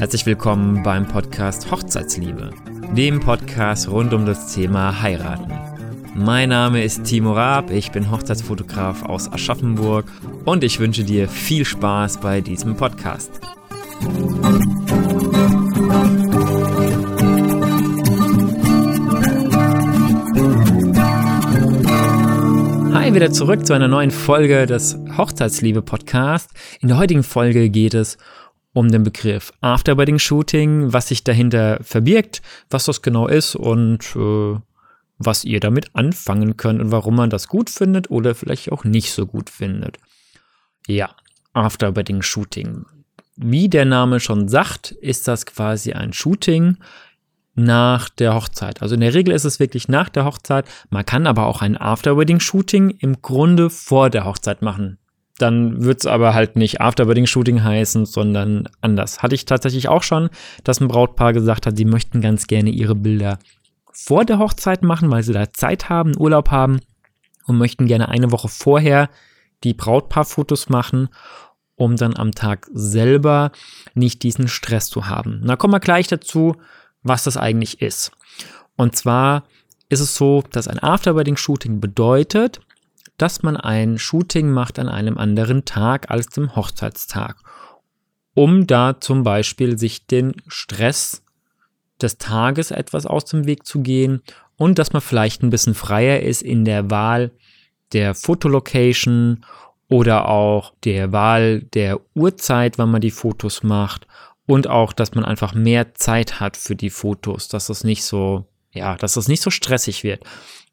Herzlich willkommen beim Podcast Hochzeitsliebe, dem Podcast rund um das Thema Heiraten. Mein Name ist Timo Raab, ich bin Hochzeitsfotograf aus Aschaffenburg und ich wünsche dir viel Spaß bei diesem Podcast. Hi, wieder zurück zu einer neuen Folge des Hochzeitsliebe Podcast. In der heutigen Folge geht es um den Begriff Afterwedding Shooting, was sich dahinter verbirgt, was das genau ist und äh, was ihr damit anfangen könnt und warum man das gut findet oder vielleicht auch nicht so gut findet. Ja, Afterwedding Shooting. Wie der Name schon sagt, ist das quasi ein Shooting nach der Hochzeit. Also in der Regel ist es wirklich nach der Hochzeit. Man kann aber auch ein Afterwedding Shooting im Grunde vor der Hochzeit machen dann wird es aber halt nicht After-Wedding-Shooting heißen, sondern anders. Hatte ich tatsächlich auch schon, dass ein Brautpaar gesagt hat, sie möchten ganz gerne ihre Bilder vor der Hochzeit machen, weil sie da Zeit haben, Urlaub haben und möchten gerne eine Woche vorher die Brautpaarfotos machen, um dann am Tag selber nicht diesen Stress zu haben. Da kommen wir gleich dazu, was das eigentlich ist. Und zwar ist es so, dass ein After-Wedding-Shooting bedeutet, dass man ein Shooting macht an einem anderen Tag als dem Hochzeitstag, um da zum Beispiel sich den Stress des Tages etwas aus dem Weg zu gehen und dass man vielleicht ein bisschen freier ist in der Wahl der Fotolocation oder auch der Wahl der Uhrzeit, wann man die Fotos macht und auch, dass man einfach mehr Zeit hat für die Fotos, dass es nicht so, ja, dass es nicht so stressig wird.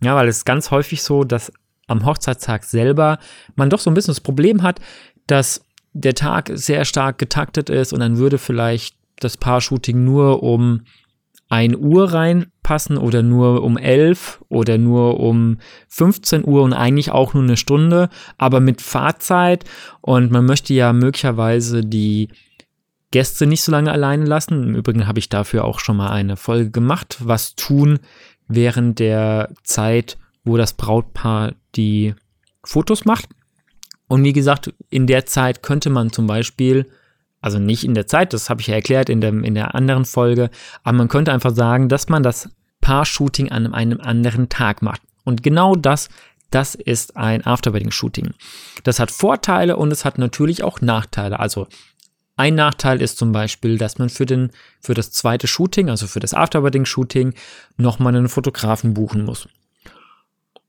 Ja, weil es ist ganz häufig so, dass am Hochzeitstag selber man doch so ein bisschen das Problem hat, dass der Tag sehr stark getaktet ist und dann würde vielleicht das Paar-Shooting nur um 1 Uhr reinpassen oder nur um 11 oder nur um 15 Uhr und eigentlich auch nur eine Stunde, aber mit Fahrzeit und man möchte ja möglicherweise die Gäste nicht so lange alleine lassen. Im Übrigen habe ich dafür auch schon mal eine Folge gemacht, was tun während der Zeit, wo das Brautpaar die Fotos macht. Und wie gesagt, in der Zeit könnte man zum Beispiel, also nicht in der Zeit, das habe ich ja erklärt in der, in der anderen Folge, aber man könnte einfach sagen, dass man das Paar-Shooting an einem anderen Tag macht. Und genau das, das ist ein Afterwedding-Shooting. Das hat Vorteile und es hat natürlich auch Nachteile. Also ein Nachteil ist zum Beispiel, dass man für, den, für das zweite Shooting, also für das Afterwedding-Shooting, nochmal einen Fotografen buchen muss.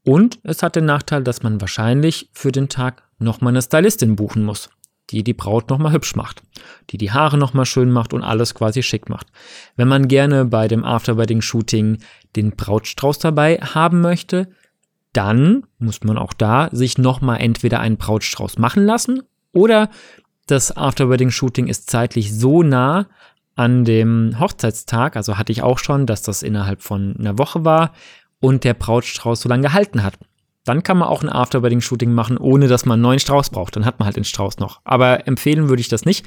Und es hat den Nachteil, dass man wahrscheinlich für den Tag nochmal eine Stylistin buchen muss, die die Braut nochmal hübsch macht, die die Haare nochmal schön macht und alles quasi schick macht. Wenn man gerne bei dem Afterwedding-Shooting den Brautstrauß dabei haben möchte, dann muss man auch da sich nochmal entweder einen Brautstrauß machen lassen oder das Afterwedding-Shooting ist zeitlich so nah an dem Hochzeitstag, also hatte ich auch schon, dass das innerhalb von einer Woche war und der Brautstrauß so lange gehalten hat. Dann kann man auch ein Afterwedding-Shooting machen, ohne dass man einen neuen Strauß braucht. Dann hat man halt den Strauß noch. Aber empfehlen würde ich das nicht.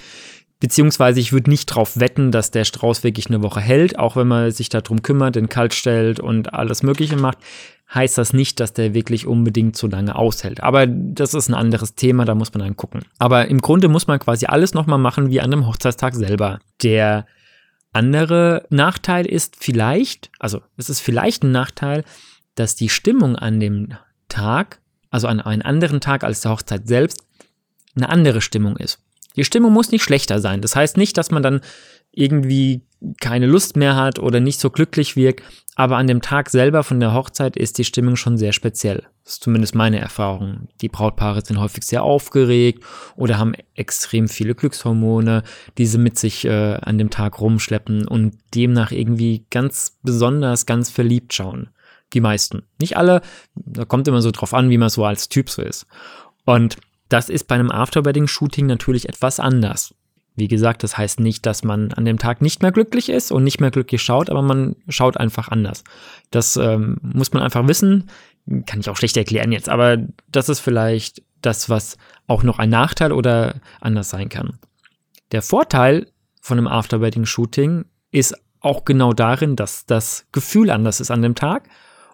Beziehungsweise ich würde nicht darauf wetten, dass der Strauß wirklich eine Woche hält, auch wenn man sich darum kümmert, den kalt stellt und alles Mögliche macht, heißt das nicht, dass der wirklich unbedingt so lange aushält. Aber das ist ein anderes Thema, da muss man dann gucken. Aber im Grunde muss man quasi alles nochmal machen wie an einem Hochzeitstag selber. Der andere Nachteil ist vielleicht, also es ist vielleicht ein Nachteil, dass die Stimmung an dem Tag, also an einem anderen Tag als der Hochzeit selbst, eine andere Stimmung ist. Die Stimmung muss nicht schlechter sein. Das heißt nicht, dass man dann irgendwie keine Lust mehr hat oder nicht so glücklich wirkt, aber an dem Tag selber von der Hochzeit ist die Stimmung schon sehr speziell. Das ist zumindest meine Erfahrung. Die Brautpaare sind häufig sehr aufgeregt oder haben extrem viele Glückshormone, die sie mit sich äh, an dem Tag rumschleppen und demnach irgendwie ganz besonders, ganz verliebt schauen. Die meisten. Nicht alle, da kommt immer so drauf an, wie man so als Typ so ist. Und das ist bei einem Afterwedding-Shooting natürlich etwas anders. Wie gesagt, das heißt nicht, dass man an dem Tag nicht mehr glücklich ist und nicht mehr glücklich schaut, aber man schaut einfach anders. Das ähm, muss man einfach wissen. Kann ich auch schlecht erklären jetzt, aber das ist vielleicht das, was auch noch ein Nachteil oder anders sein kann. Der Vorteil von einem Afterwedding-Shooting ist auch genau darin, dass das Gefühl anders ist an dem Tag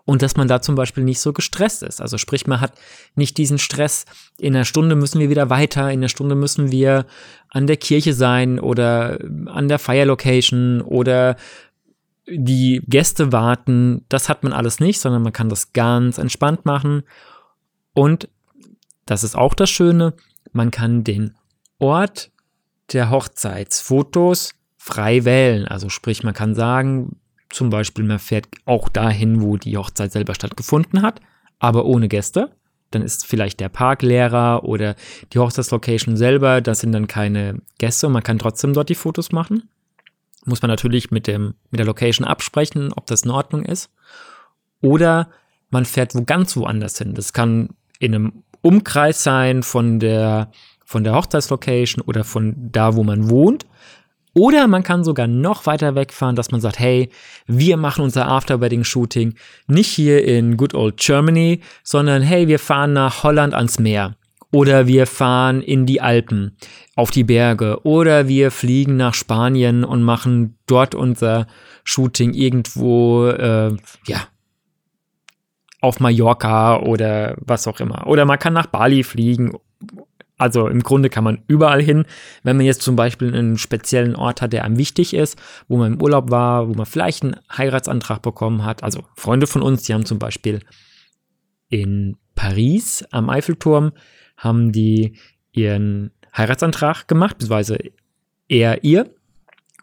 und dass man da zum Beispiel nicht so gestresst ist. Also sprich, man hat nicht diesen Stress, in einer Stunde müssen wir wieder weiter, in einer Stunde müssen wir an der Kirche sein oder an der Feierlocation oder die Gäste warten. Das hat man alles nicht, sondern man kann das ganz entspannt machen. Und das ist auch das Schöne, man kann den Ort der Hochzeitsfotos frei wählen. Also sprich, man kann sagen, zum Beispiel, man fährt auch dahin, wo die Hochzeit selber stattgefunden hat, aber ohne Gäste. Dann ist vielleicht der Park leerer oder die Hochzeitslocation selber, das sind dann keine Gäste und man kann trotzdem dort die Fotos machen. Muss man natürlich mit, dem, mit der Location absprechen, ob das in Ordnung ist. Oder man fährt wo ganz woanders hin. Das kann in einem Umkreis sein von der, von der Hochzeitslocation oder von da, wo man wohnt. Oder man kann sogar noch weiter wegfahren, dass man sagt, hey, wir machen unser Afterwedding-Shooting nicht hier in Good Old Germany, sondern hey, wir fahren nach Holland ans Meer. Oder wir fahren in die Alpen, auf die Berge. Oder wir fliegen nach Spanien und machen dort unser Shooting irgendwo, äh, ja, auf Mallorca oder was auch immer. Oder man kann nach Bali fliegen also im Grunde kann man überall hin. Wenn man jetzt zum Beispiel einen speziellen Ort hat, der einem wichtig ist, wo man im Urlaub war, wo man vielleicht einen Heiratsantrag bekommen hat. Also Freunde von uns, die haben zum Beispiel in Paris am Eiffelturm, haben die ihren Heiratsantrag gemacht, beziehungsweise er ihr.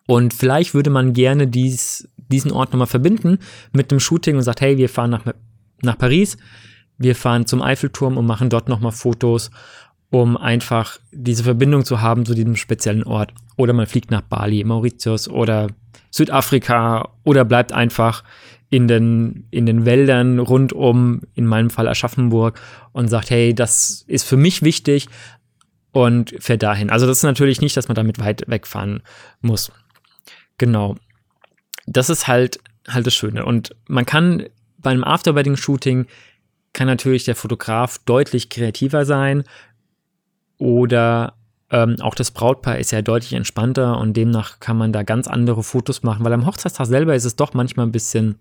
Und vielleicht würde man gerne dies, diesen Ort nochmal verbinden mit einem Shooting und sagt, hey, wir fahren nach, nach Paris, wir fahren zum Eiffelturm und machen dort nochmal Fotos um einfach diese Verbindung zu haben zu diesem speziellen Ort. Oder man fliegt nach Bali, Mauritius oder Südafrika oder bleibt einfach in den, in den Wäldern rund um, in meinem Fall Aschaffenburg, und sagt, hey, das ist für mich wichtig und fährt dahin. Also das ist natürlich nicht, dass man damit weit wegfahren muss. Genau. Das ist halt, halt das Schöne. Und man kann beim Afterwedding-Shooting kann natürlich der Fotograf deutlich kreativer sein, oder ähm, auch das Brautpaar ist ja deutlich entspannter und demnach kann man da ganz andere Fotos machen, weil am Hochzeitstag selber ist es doch manchmal ein bisschen,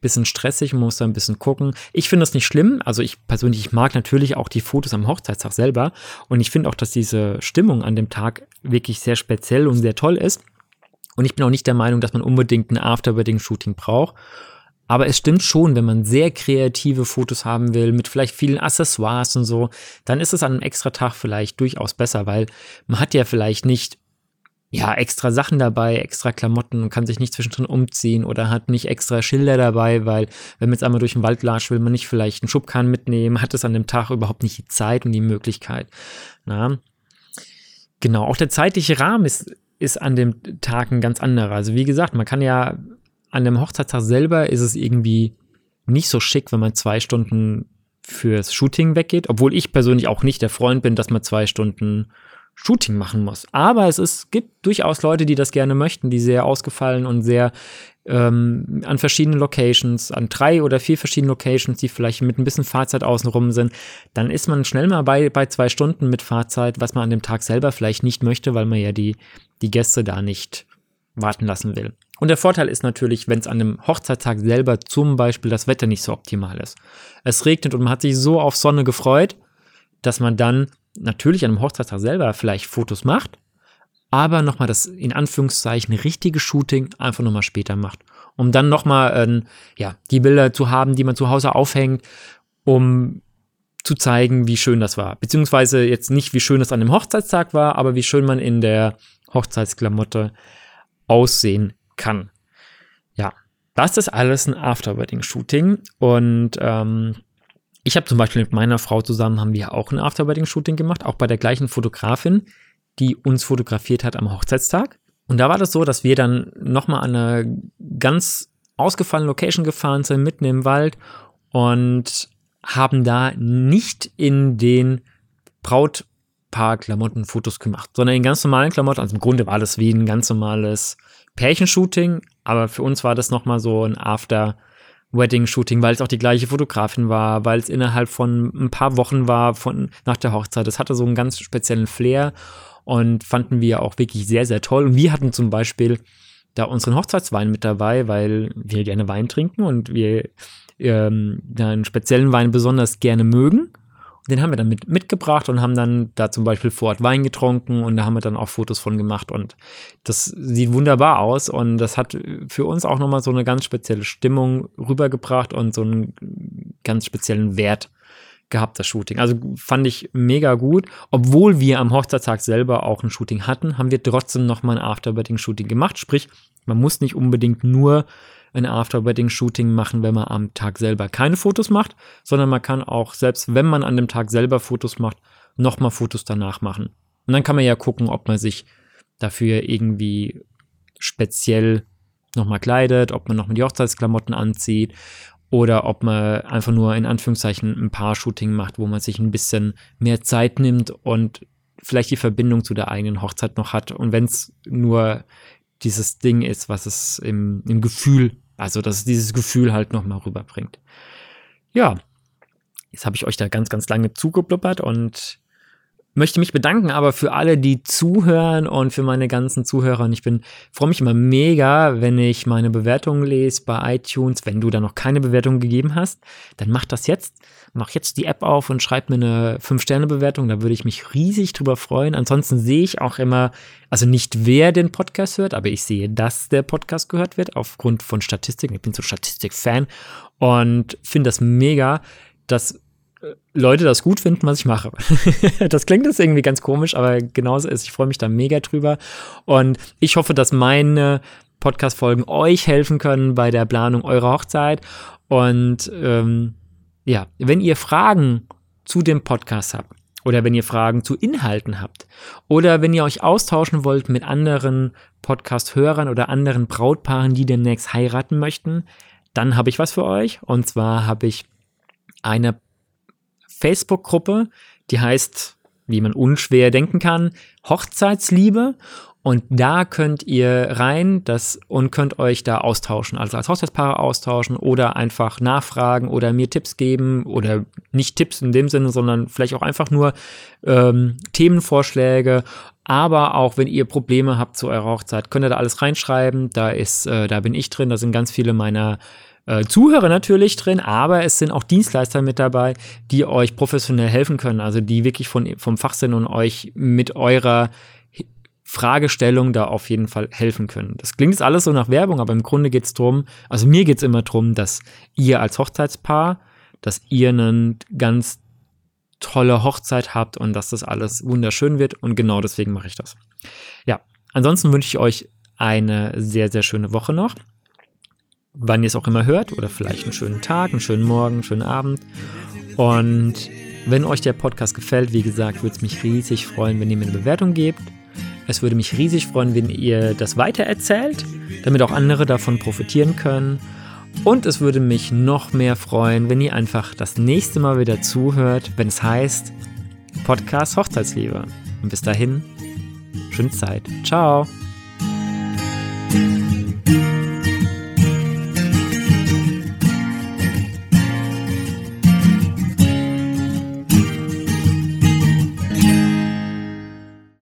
bisschen stressig, man muss da ein bisschen gucken. Ich finde das nicht schlimm, also ich persönlich ich mag natürlich auch die Fotos am Hochzeitstag selber und ich finde auch, dass diese Stimmung an dem Tag wirklich sehr speziell und sehr toll ist. Und ich bin auch nicht der Meinung, dass man unbedingt ein After-Wedding-Shooting braucht. Aber es stimmt schon, wenn man sehr kreative Fotos haben will, mit vielleicht vielen Accessoires und so, dann ist es an einem extra Tag vielleicht durchaus besser, weil man hat ja vielleicht nicht ja, extra Sachen dabei, extra Klamotten und kann sich nicht zwischendrin umziehen oder hat nicht extra Schilder dabei, weil wenn man jetzt einmal durch den Wald latscht, will man nicht vielleicht einen Schubkahn mitnehmen, hat es an dem Tag überhaupt nicht die Zeit und die Möglichkeit. Na? Genau, auch der zeitliche Rahmen ist, ist an dem Tag ein ganz anderer. Also wie gesagt, man kann ja an dem Hochzeitstag selber ist es irgendwie nicht so schick, wenn man zwei Stunden fürs Shooting weggeht, obwohl ich persönlich auch nicht der Freund bin, dass man zwei Stunden Shooting machen muss. Aber es ist, gibt durchaus Leute, die das gerne möchten, die sehr ausgefallen und sehr ähm, an verschiedenen Locations, an drei oder vier verschiedenen Locations, die vielleicht mit ein bisschen Fahrzeit außenrum sind, dann ist man schnell mal bei, bei zwei Stunden mit Fahrzeit, was man an dem Tag selber vielleicht nicht möchte, weil man ja die, die Gäste da nicht warten lassen will. Und der Vorteil ist natürlich, wenn es an dem Hochzeitstag selber zum Beispiel das Wetter nicht so optimal ist. Es regnet und man hat sich so auf Sonne gefreut, dass man dann natürlich an dem Hochzeitstag selber vielleicht Fotos macht, aber nochmal das in Anführungszeichen richtige Shooting einfach nochmal später macht. Um dann nochmal äh, ja, die Bilder zu haben, die man zu Hause aufhängt, um zu zeigen, wie schön das war. Beziehungsweise jetzt nicht, wie schön es an dem Hochzeitstag war, aber wie schön man in der Hochzeitsklamotte aussehen kann. Ja, das ist alles ein Afterwedding-Shooting und ähm, ich habe zum Beispiel mit meiner Frau zusammen haben wir auch ein Afterwedding-Shooting gemacht, auch bei der gleichen Fotografin, die uns fotografiert hat am Hochzeitstag. Und da war das so, dass wir dann nochmal an eine ganz ausgefallene Location gefahren sind, mitten im Wald und haben da nicht in den Brautpaar-Klamotten Fotos gemacht, sondern in ganz normalen Klamotten. Also im Grunde war das wie ein ganz normales Pärchenshooting, aber für uns war das nochmal so ein After-Wedding-Shooting, weil es auch die gleiche Fotografin war, weil es innerhalb von ein paar Wochen war von, nach der Hochzeit. Es hatte so einen ganz speziellen Flair und fanden wir auch wirklich sehr, sehr toll. Und wir hatten zum Beispiel da unseren Hochzeitswein mit dabei, weil wir gerne Wein trinken und wir ähm, einen speziellen Wein besonders gerne mögen. Den haben wir dann mit, mitgebracht und haben dann da zum Beispiel vor Ort Wein getrunken und da haben wir dann auch Fotos von gemacht und das sieht wunderbar aus und das hat für uns auch nochmal so eine ganz spezielle Stimmung rübergebracht und so einen ganz speziellen Wert gehabt, das Shooting. Also fand ich mega gut. Obwohl wir am Hochzeitstag selber auch ein Shooting hatten, haben wir trotzdem nochmal ein After-Wedding-Shooting gemacht. Sprich, man muss nicht unbedingt nur ein After-Wedding-Shooting machen, wenn man am Tag selber keine Fotos macht, sondern man kann auch, selbst wenn man an dem Tag selber Fotos macht, nochmal Fotos danach machen. Und dann kann man ja gucken, ob man sich dafür irgendwie speziell nochmal kleidet, ob man nochmal die Hochzeitsklamotten anzieht oder ob man einfach nur in Anführungszeichen ein Paar-Shooting macht, wo man sich ein bisschen mehr Zeit nimmt und vielleicht die Verbindung zu der eigenen Hochzeit noch hat. Und wenn es nur dieses Ding ist, was es im, im Gefühl, also dass es dieses Gefühl halt nochmal rüberbringt. Ja, jetzt habe ich euch da ganz, ganz lange zugeblubbert und möchte mich bedanken aber für alle, die zuhören und für meine ganzen Zuhörer. Und ich bin, freue mich immer mega, wenn ich meine Bewertungen lese bei iTunes. Wenn du da noch keine Bewertung gegeben hast, dann mach das jetzt. Mach jetzt die App auf und schreib mir eine 5-Sterne-Bewertung. Da würde ich mich riesig drüber freuen. Ansonsten sehe ich auch immer, also nicht wer den Podcast hört, aber ich sehe, dass der Podcast gehört wird aufgrund von Statistiken. Ich bin so Statistik-Fan und finde das mega, dass Leute das gut finden, was ich mache. das klingt jetzt irgendwie ganz komisch, aber genauso ist. Ich freue mich da mega drüber. Und ich hoffe, dass meine Podcast-Folgen euch helfen können bei der Planung eurer Hochzeit. Und ähm, ja, wenn ihr Fragen zu dem Podcast habt oder wenn ihr Fragen zu Inhalten habt oder wenn ihr euch austauschen wollt mit anderen Podcast-Hörern oder anderen Brautpaaren, die demnächst heiraten möchten, dann habe ich was für euch. Und zwar habe ich eine Facebook-Gruppe, die heißt, wie man unschwer denken kann, Hochzeitsliebe. Und da könnt ihr rein das, und könnt euch da austauschen, also als Hochzeitspaare austauschen oder einfach nachfragen oder mir Tipps geben oder nicht Tipps in dem Sinne, sondern vielleicht auch einfach nur ähm, Themenvorschläge. Aber auch wenn ihr Probleme habt zu eurer Hochzeit, könnt ihr da alles reinschreiben. Da ist, äh, da bin ich drin, da sind ganz viele meiner äh, Zuhörer natürlich drin, aber es sind auch Dienstleister mit dabei, die euch professionell helfen können, also die wirklich von, vom Fach sind und euch mit eurer Fragestellung da auf jeden Fall helfen können. Das klingt jetzt alles so nach Werbung, aber im Grunde geht es darum, also mir geht es immer darum, dass ihr als Hochzeitspaar, dass ihr eine ganz tolle Hochzeit habt und dass das alles wunderschön wird und genau deswegen mache ich das. Ja, ansonsten wünsche ich euch eine sehr, sehr schöne Woche noch wann ihr es auch immer hört oder vielleicht einen schönen Tag, einen schönen Morgen, einen schönen Abend. Und wenn euch der Podcast gefällt, wie gesagt, würde es mich riesig freuen, wenn ihr mir eine Bewertung gebt. Es würde mich riesig freuen, wenn ihr das weitererzählt, damit auch andere davon profitieren können. Und es würde mich noch mehr freuen, wenn ihr einfach das nächste Mal wieder zuhört, wenn es heißt Podcast Hochzeitsliebe. Und bis dahin, schöne Zeit. Ciao.